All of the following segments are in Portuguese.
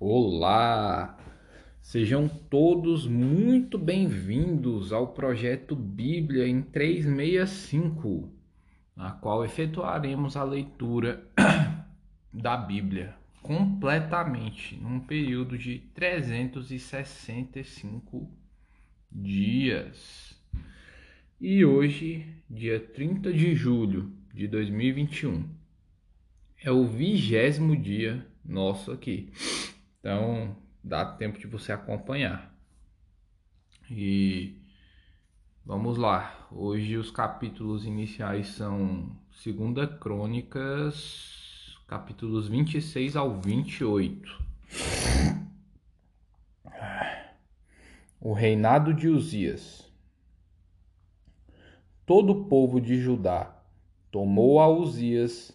Olá! Sejam todos muito bem-vindos ao projeto Bíblia em 365, na qual efetuaremos a leitura da Bíblia completamente num período de 365 dias. E hoje, dia 30 de julho de 2021, é o vigésimo dia nosso aqui. Então, dá tempo de você acompanhar. E vamos lá. Hoje os capítulos iniciais são Segunda Crônicas, capítulos 26 ao 28. O reinado de Uzias. Todo o povo de Judá tomou a Uzias,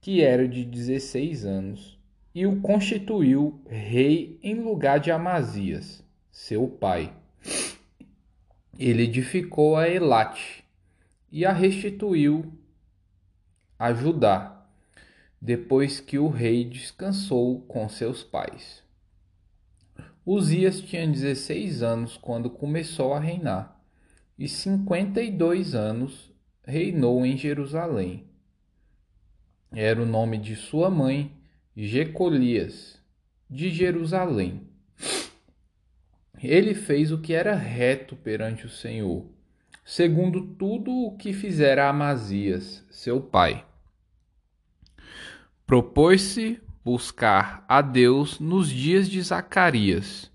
que era de 16 anos, e o constituiu rei em lugar de Amazias, seu pai. Ele edificou a Elate e a restituiu a Judá, depois que o rei descansou com seus pais. Uzias tinha 16 anos quando começou a reinar, e 52 anos reinou em Jerusalém. Era o nome de sua mãe, Jecolias, de Jerusalém. Ele fez o que era reto perante o Senhor, segundo tudo o que fizera Amazias, seu pai. Propôs-se buscar a Deus nos dias de Zacarias,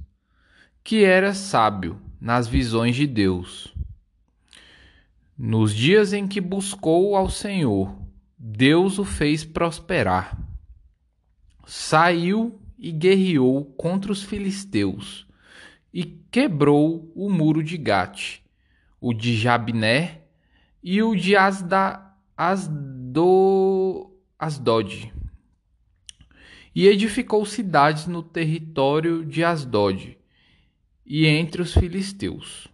que era sábio nas visões de Deus. Nos dias em que buscou ao Senhor, Deus o fez prosperar saiu e guerreou contra os filisteus e quebrou o muro de Gate, o de Jabné e o de Asda, Asdo, Asdod. E edificou cidades no território de Asdod e entre os filisteus.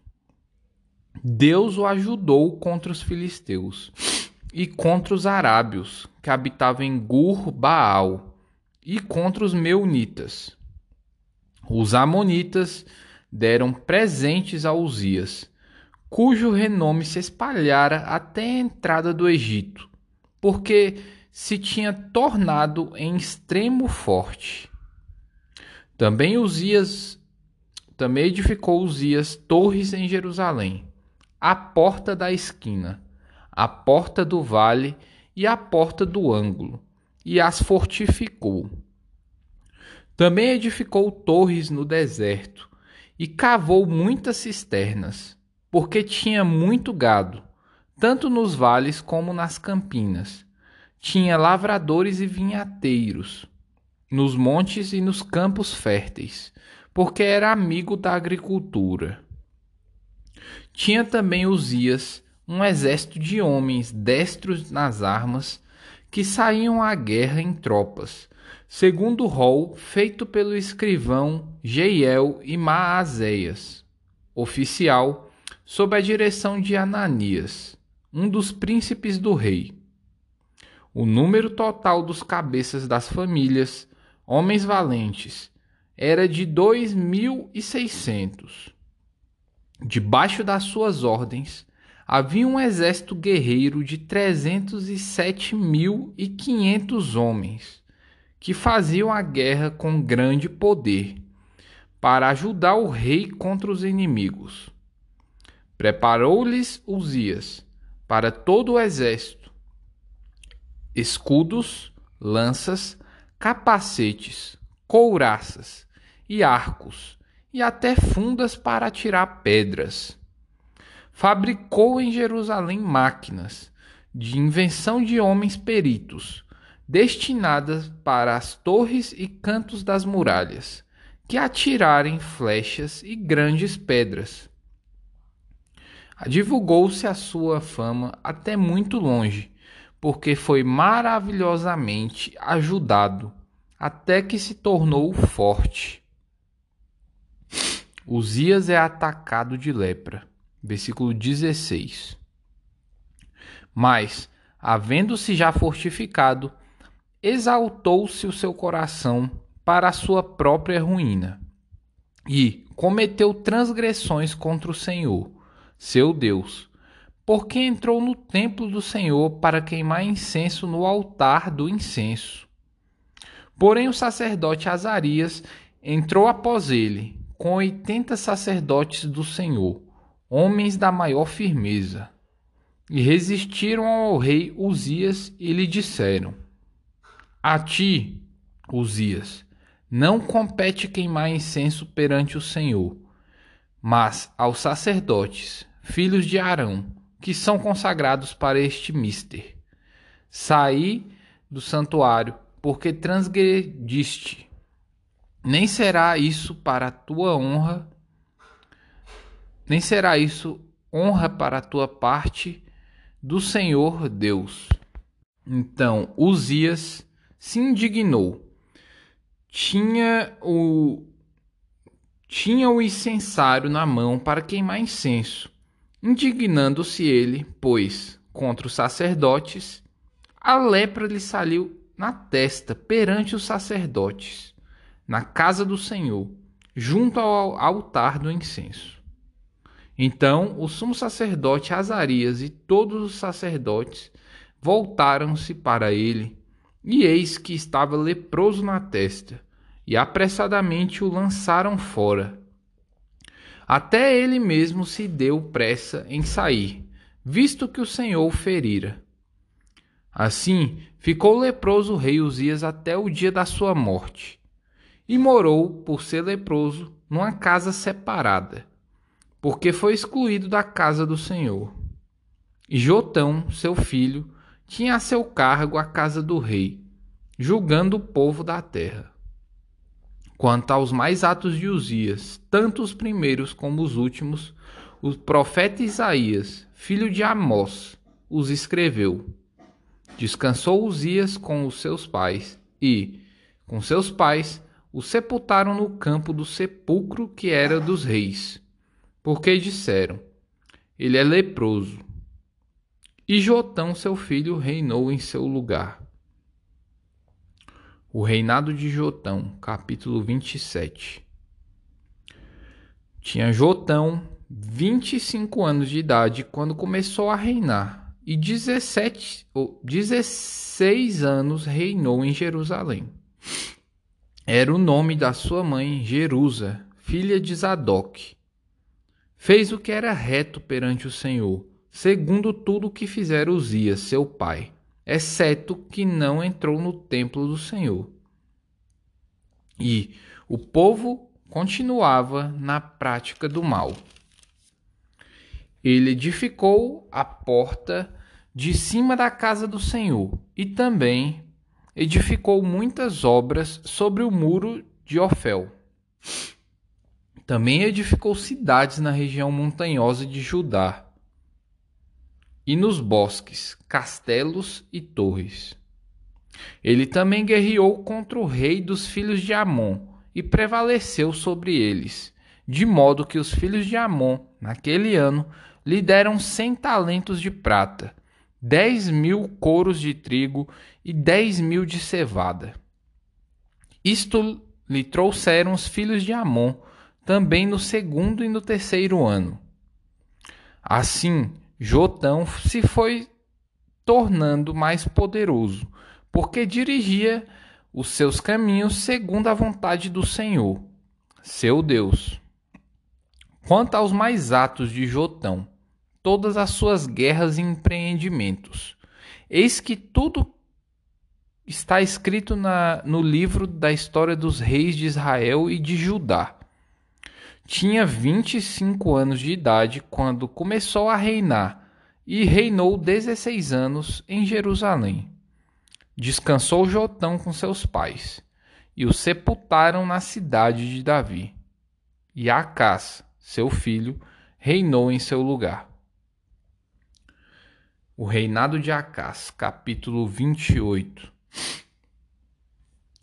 Deus o ajudou contra os filisteus e contra os arábios que habitavam em Gur Baal e contra os meunitas. Os amonitas deram presentes a Uzias, cujo renome se espalhara até a entrada do Egito, porque se tinha tornado em extremo forte. Também Uzias também edificou Uzias torres em Jerusalém, a porta da esquina, a porta do vale e a porta do ângulo e as fortificou. Também edificou torres no deserto e cavou muitas cisternas, porque tinha muito gado, tanto nos vales como nas campinas. Tinha lavradores e vinhateiros, nos montes e nos campos férteis, porque era amigo da agricultura. Tinha também Uzias um exército de homens destros nas armas que saíam à guerra em tropas, segundo o rol feito pelo escrivão Jeiel e Maazéias, oficial, sob a direção de Ananias, um dos príncipes do rei. O número total dos cabeças das famílias, homens valentes, era de dois mil e seiscentos. Debaixo das suas ordens, havia um exército guerreiro de 307.500 homens, que faziam a guerra com grande poder, para ajudar o rei contra os inimigos. Preparou-lhes Uzias para todo o exército escudos, lanças, capacetes, couraças e arcos, e até fundas para atirar pedras fabricou em Jerusalém máquinas de invenção de homens peritos, destinadas para as torres e cantos das muralhas, que atirarem flechas e grandes pedras. Divulgou-se a sua fama até muito longe, porque foi maravilhosamente ajudado, até que se tornou forte. Uzias é atacado de lepra versículo 16. Mas, havendo-se já fortificado, exaltou-se o seu coração para a sua própria ruína. E cometeu transgressões contra o Senhor, seu Deus, porque entrou no templo do Senhor para queimar incenso no altar do incenso. Porém, o sacerdote Azarias entrou após ele, com oitenta sacerdotes do Senhor, homens da maior firmeza, e resistiram ao rei Uzias e lhe disseram: A ti, Uzias, não compete queimar incenso perante o Senhor, mas aos sacerdotes, filhos de Arão, que são consagrados para este mister. Saí do santuário, porque transgrediste. Nem será isso para a tua honra, nem será isso honra para a tua parte do Senhor Deus. Então Uzias se indignou tinha o tinha o incensário na mão para queimar incenso, indignando-se ele, pois, contra os sacerdotes, a lepra lhe saiu na testa perante os sacerdotes, na casa do Senhor, junto ao altar do incenso. Então o sumo sacerdote Azarias e todos os sacerdotes voltaram-se para ele e eis que estava leproso na testa, e apressadamente o lançaram fora. Até ele mesmo se deu pressa em sair, visto que o Senhor o ferira. Assim ficou leproso o rei Uzias até o dia da sua morte, e morou, por ser leproso, numa casa separada, porque foi excluído da casa do Senhor. E Jotão, seu filho, tinha a seu cargo a casa do rei, julgando o povo da terra. Quanto aos mais atos de Uzias, tanto os primeiros como os últimos, o profeta Isaías, filho de Amós, os escreveu. Descansou Uzias com os seus pais e, com seus pais, o sepultaram no campo do sepulcro que era dos reis, porque disseram: Ele é leproso. E Jotão, seu filho, reinou em seu lugar. O reinado de Jotão, capítulo 27. Tinha Jotão 25 anos de idade quando começou a reinar, e 17 ou 16 anos reinou em Jerusalém. Era o nome da sua mãe, Jerusa, filha de Zadok. Fez o que era reto perante o Senhor segundo tudo o que fizera Uzias, seu pai, exceto que não entrou no templo do Senhor. E o povo continuava na prática do mal. Ele edificou a porta de cima da casa do Senhor e também edificou muitas obras sobre o muro de Ofel. Também edificou cidades na região montanhosa de Judá e nos bosques, castelos e torres. Ele também guerreou contra o rei dos filhos de Amon e prevaleceu sobre eles, de modo que os filhos de Amon, naquele ano, lhe deram cem talentos de prata, dez mil coros de trigo e dez mil de cevada. Isto lhe trouxeram os filhos de Amon, também no segundo e no terceiro ano. Assim, Jotão se foi tornando mais poderoso, porque dirigia os seus caminhos segundo a vontade do Senhor, seu Deus. Quanto aos mais atos de Jotão, todas as suas guerras e empreendimentos, eis que tudo está escrito na, no livro da história dos reis de Israel e de Judá. Tinha 25 anos de idade quando começou a reinar e reinou 16 anos em Jerusalém. Descansou Jotão com seus pais e o sepultaram na cidade de Davi. E Acás, seu filho, reinou em seu lugar. O reinado de Acás, capítulo 28.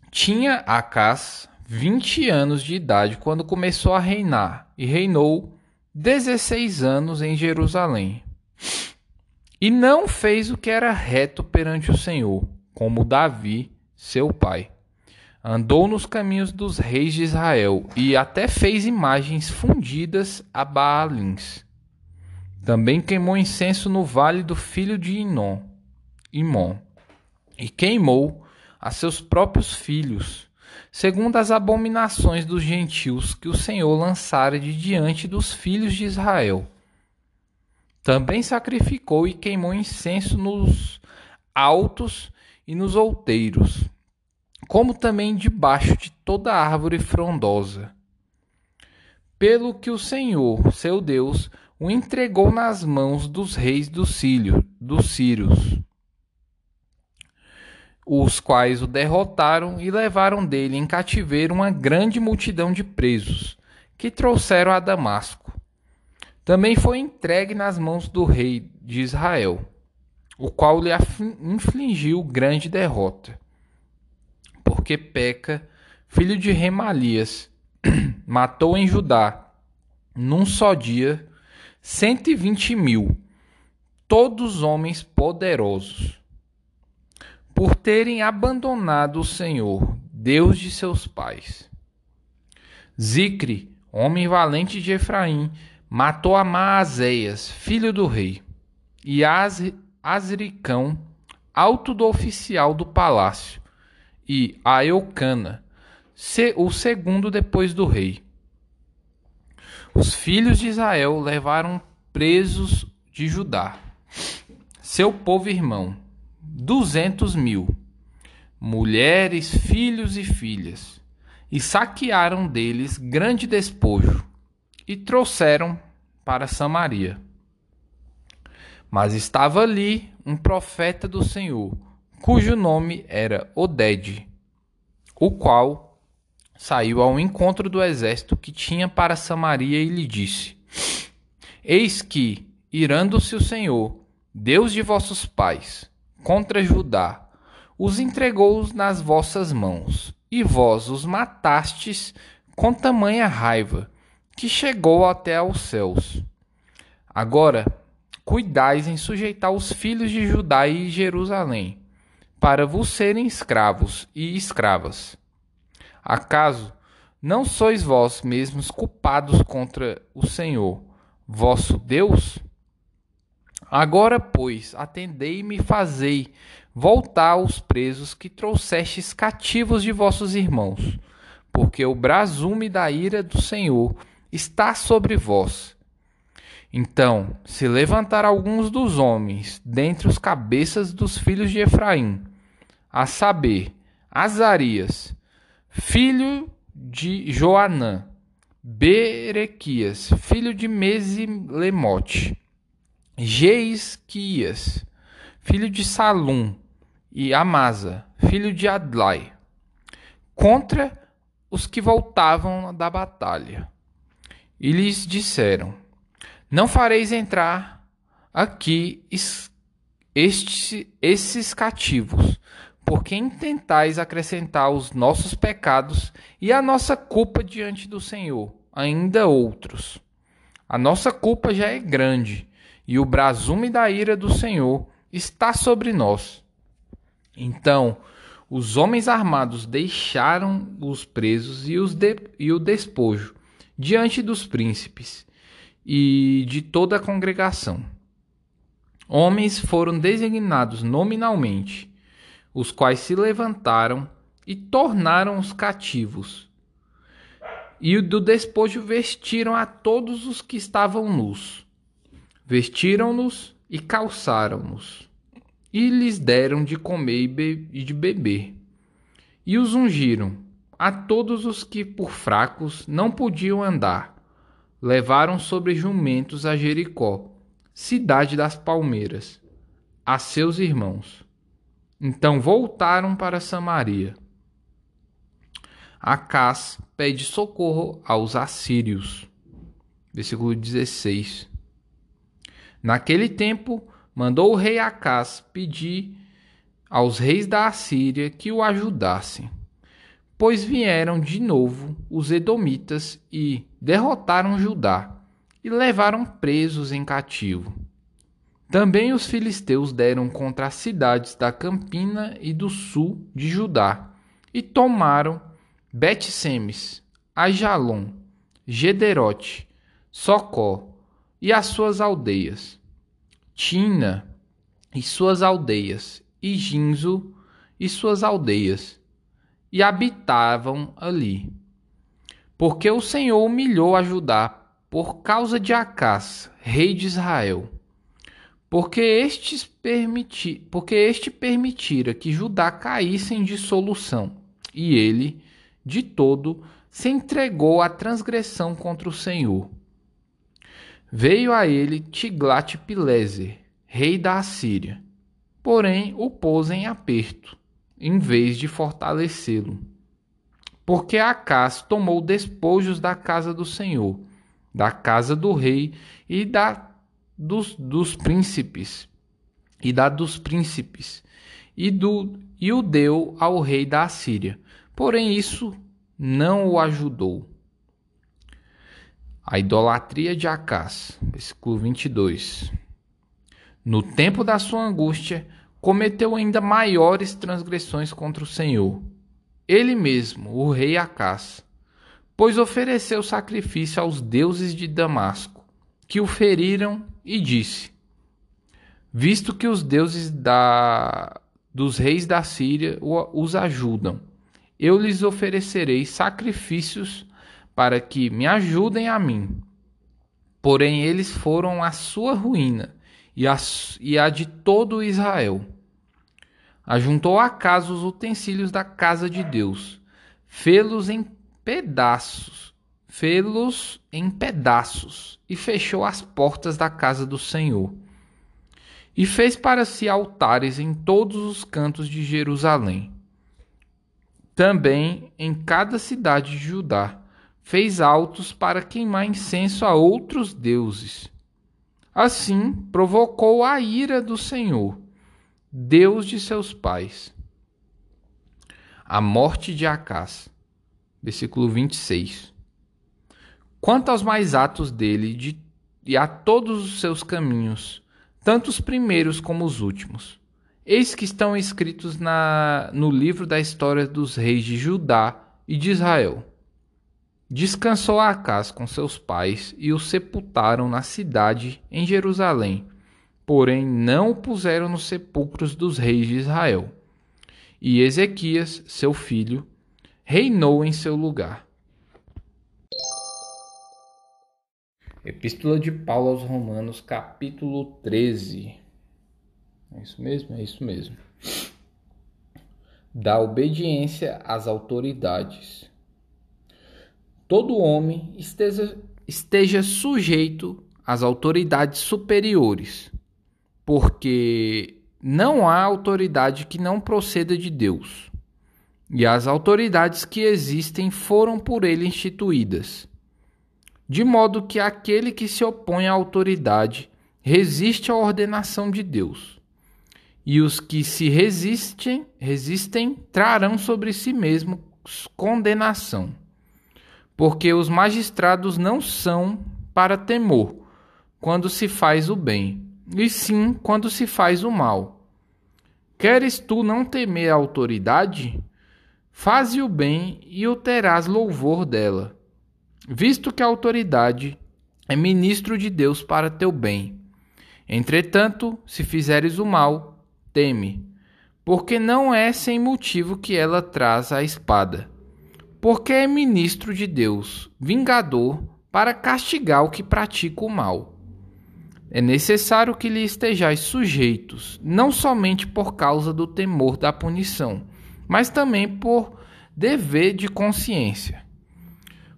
Tinha Acás vinte anos de idade quando começou a reinar e reinou dezesseis anos em Jerusalém. E não fez o que era reto perante o Senhor, como Davi, seu pai. andou nos caminhos dos reis de Israel e até fez imagens fundidas a Baalins. Também queimou incenso no vale do filho de Inom, Imon, e queimou a seus próprios filhos, segundo as abominações dos gentios que o Senhor lançara de diante dos filhos de Israel. Também sacrificou e queimou incenso nos altos e nos outeiros, como também debaixo de toda árvore frondosa. Pelo que o Senhor, seu Deus, o entregou nas mãos dos reis dos, Sírio, dos Sírios, os quais o derrotaram e levaram dele em cativeiro uma grande multidão de presos, que trouxeram a Damasco. Também foi entregue nas mãos do rei de Israel, o qual lhe infligiu grande derrota. Porque Peca, filho de Remalias, matou em Judá, num só dia, 120 mil, todos homens poderosos, por terem abandonado o Senhor, Deus de seus pais. Zicre, homem valente de Efraim, matou a filho do rei, e Azricão, alto do oficial do palácio, e a o segundo depois do rei. Os filhos de Israel levaram presos de Judá, seu povo irmão, duzentos mil, mulheres, filhos e filhas, e saquearam deles grande despojo, e trouxeram para Samaria. Mas estava ali um profeta do Senhor, cujo nome era Oded, o qual saiu ao encontro do exército que tinha para Samaria e lhe disse: Eis que, irando-se o Senhor, Deus de vossos pais, contra Judá, os entregou nas vossas mãos, e vós os matastes com tamanha raiva, que chegou até aos céus. Agora, cuidais em sujeitar os filhos de Judá e Jerusalém, para vos serem escravos e escravas Acaso não sois vós mesmos culpados contra o Senhor, vosso Deus? Agora, pois, atendei-me e fazei voltar os presos que trouxestes cativos de vossos irmãos, porque o brasume da ira do Senhor está sobre vós. Então se levantar alguns dos homens dentre os cabeças dos filhos de Efraim, a saber, Azarias, filho de Joanã, Berequias, filho de Mesilemote, Geisquias, filho de Salum, e Amasa, filho de Adlai, contra os que voltavam da batalha. E lhes disseram: Não fareis entrar aqui estes, esses cativos, porque intentais acrescentar os nossos pecados e a nossa culpa diante do Senhor, ainda outros. A nossa culpa já é grande, e o brasume da ira do Senhor está sobre nós. Então, os homens armados deixaram os presos e, os de, e o despojo diante dos príncipes e de toda a congregação. Homens foram designados nominalmente os quais se levantaram e tornaram os cativos. E do despojo vestiram a todos os que estavam nus. Vestiram-nos e calçaram-nos, e lhes deram de comer e de beber. E os ungiram, a todos os que por fracos não podiam andar. Levaram sobre jumentos a Jericó, cidade das palmeiras, a seus irmãos então voltaram para Samaria. Acás pede socorro aos assírios. Versículo 16. Naquele tempo, mandou o rei Acás pedir aos reis da Assíria que o ajudassem, pois vieram de novo os edomitas e derrotaram Judá e levaram presos em cativo. Também os filisteus deram contra as cidades da Campina e do sul de Judá, e tomaram Bet-Semes, Ajalon, Gederote, Socó e as suas aldeias, Tina e suas aldeias, e Ginzo e suas aldeias, e habitavam ali. Porque o Senhor humilhou a Judá por causa de Acás, rei de Israel. Porque, estes permiti porque este permitira que Judá caísse em dissolução, e ele, de todo, se entregou à transgressão contra o Senhor. Veio a ele Tiglat-Pileser, rei da Assíria, porém o pôs em aperto, em vez de fortalecê-lo. Porque Acás tomou despojos da casa do Senhor, da casa do rei e da dos, dos príncipes, e da dos príncipes, e, do, e o deu ao rei da Assíria. Porém, isso não o ajudou. A idolatria de Acás, versículo 22. No tempo da sua angústia, cometeu ainda maiores transgressões contra o Senhor. Ele mesmo, o rei Acás, pois ofereceu sacrifício aos deuses de Damasco, que o feriram, e disse: Visto que os deuses da, dos reis da Síria os ajudam, eu lhes oferecerei sacrifícios para que me ajudem a mim. Porém, eles foram a sua ruína e a, e a de todo Israel. Ajuntou a casa os utensílios da casa de Deus, fê-los em pedaços, fê-los em pedaços, e fechou as portas da casa do Senhor. E fez para si altares em todos os cantos de Jerusalém também em cada cidade de Judá fez altos para queimar incenso a outros deuses. Assim provocou a ira do Senhor, Deus de seus pais. A morte de Acás. Versículo 26. Quanto aos mais atos dele de, e a todos os seus caminhos, tanto os primeiros como os últimos, Eis que estão escritos na, no livro da história dos reis de Judá e de Israel. Descansou Acás com seus pais e o sepultaram na cidade em Jerusalém, porém não o puseram nos sepulcros dos reis de Israel. E Ezequias, seu filho, reinou em seu lugar. Epístola de Paulo aos Romanos, capítulo 13. É isso mesmo? É isso mesmo. Da obediência às autoridades. Todo homem esteja, esteja sujeito às autoridades superiores, porque não há autoridade que não proceda de Deus. E as autoridades que existem foram por ele instituídas. De modo que aquele que se opõe à autoridade resiste à ordenação de Deus e os que se resistem, resistem trarão sobre si mesmos condenação. Porque os magistrados não são para temor quando se faz o bem, e sim quando se faz o mal. Queres tu não temer a autoridade? Faze o bem e o terás louvor dela, visto que a autoridade é ministro de Deus para teu bem. Entretanto, se fizeres o mal, teme, porque não é sem motivo que ela traz a espada, porque é ministro de Deus, vingador, para castigar o que pratica o mal. É necessário que lhe estejais sujeitos, não somente por causa do temor da punição, mas também por dever de consciência.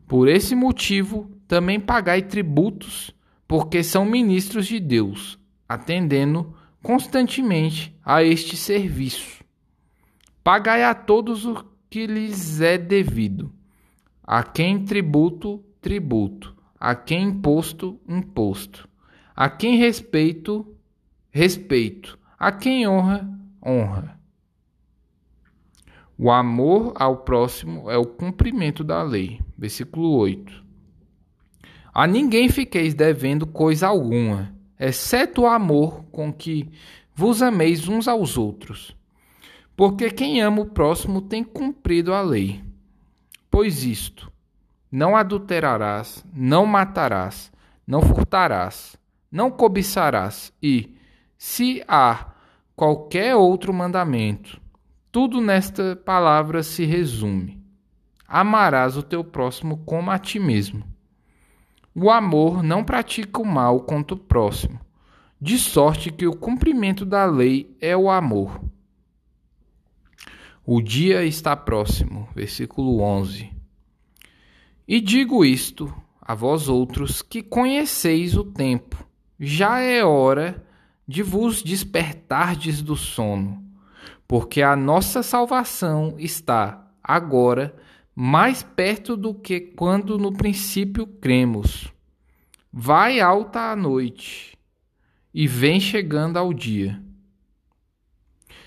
Por esse motivo, também pagai tributos, porque são ministros de Deus, atendendo constantemente a este serviço. Pagai a todos o que lhes é devido, a quem tributo, tributo, a quem imposto, imposto, a quem respeito, respeito, a quem honra, honra. O amor ao próximo é o cumprimento da lei. Versículo 8. A ninguém fiqueis devendo coisa alguma exceto o amor com que vos ameis uns aos outros. Porque quem ama o próximo tem cumprido a lei. Pois isto: não adulterarás, não matarás, não furtarás, não cobiçarás, e, se há qualquer outro mandamento, tudo nesta palavra se resume: amarás o teu próximo como a ti mesmo. O amor não pratica o mal contra o próximo, de sorte que o cumprimento da lei é o amor. O dia está próximo. Versículo 11. E digo isto a vós outros que conheceis o tempo. Já é hora de vos despertardes do sono, porque a nossa salvação está agora mais perto do que quando no princípio cremos. Vai alta a noite e vem chegando ao dia.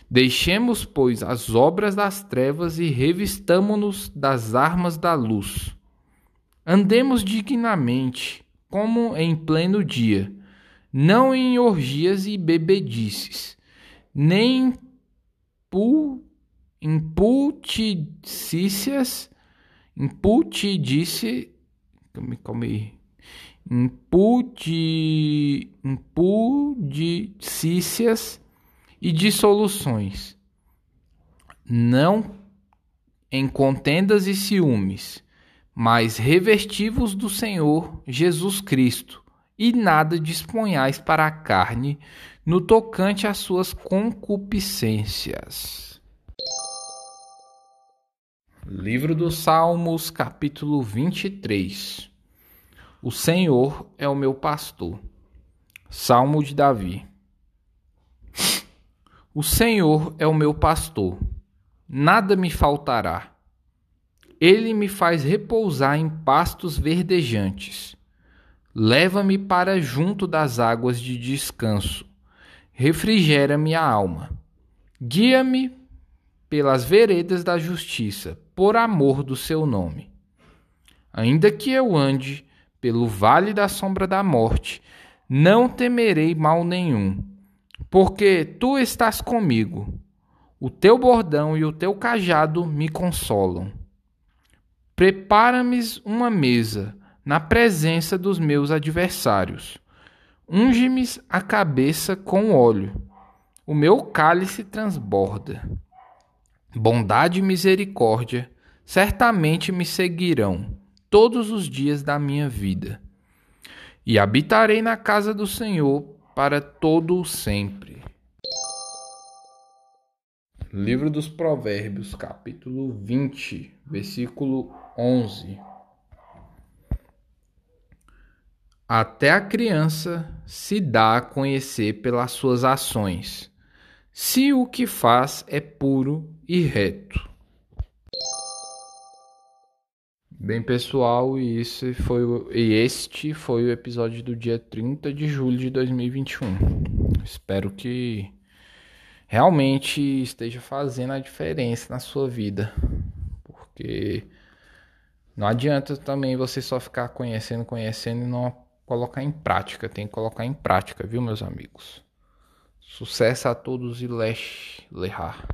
Deixemos, pois, as obras das trevas e revistamo-nos das armas da luz. Andemos dignamente, como em pleno dia, não em orgias e bebedices, nem pu, imputidícias, imputidice, calma aí, impudi, impudicícias e dissoluções, não em contendas e ciúmes, mas revestivos do Senhor Jesus Cristo, e nada disponhais para a carne no tocante às suas concupiscências. Livro dos Salmos, capítulo 23 O Senhor é o meu pastor. Salmo de Davi. O Senhor é o meu pastor, nada me faltará. Ele me faz repousar em pastos verdejantes. Leva-me para junto das águas de descanso. Refrigera-me a alma. Guia-me pelas veredas da justiça, por amor do seu nome. Ainda que eu ande pelo vale da sombra da morte, não temerei mal nenhum porque tu estás comigo. O teu bordão e o teu cajado me consolam. Prepara-me uma mesa na presença dos meus adversários. Unge-me a cabeça com óleo. O meu cálice transborda. Bondade e misericórdia certamente me seguirão todos os dias da minha vida. E habitarei na casa do Senhor para todo o sempre. Livro dos Provérbios, capítulo 20, versículo 11. Até a criança se dá a conhecer pelas suas ações, se o que faz é puro e reto. Bem, pessoal, e, esse foi o, e este foi o episódio do dia 30 de julho de 2021. Espero que realmente esteja fazendo a diferença na sua vida. Porque não adianta também você só ficar conhecendo, conhecendo e não colocar em prática. Tem que colocar em prática, viu, meus amigos? Sucesso a todos e lesh lehar.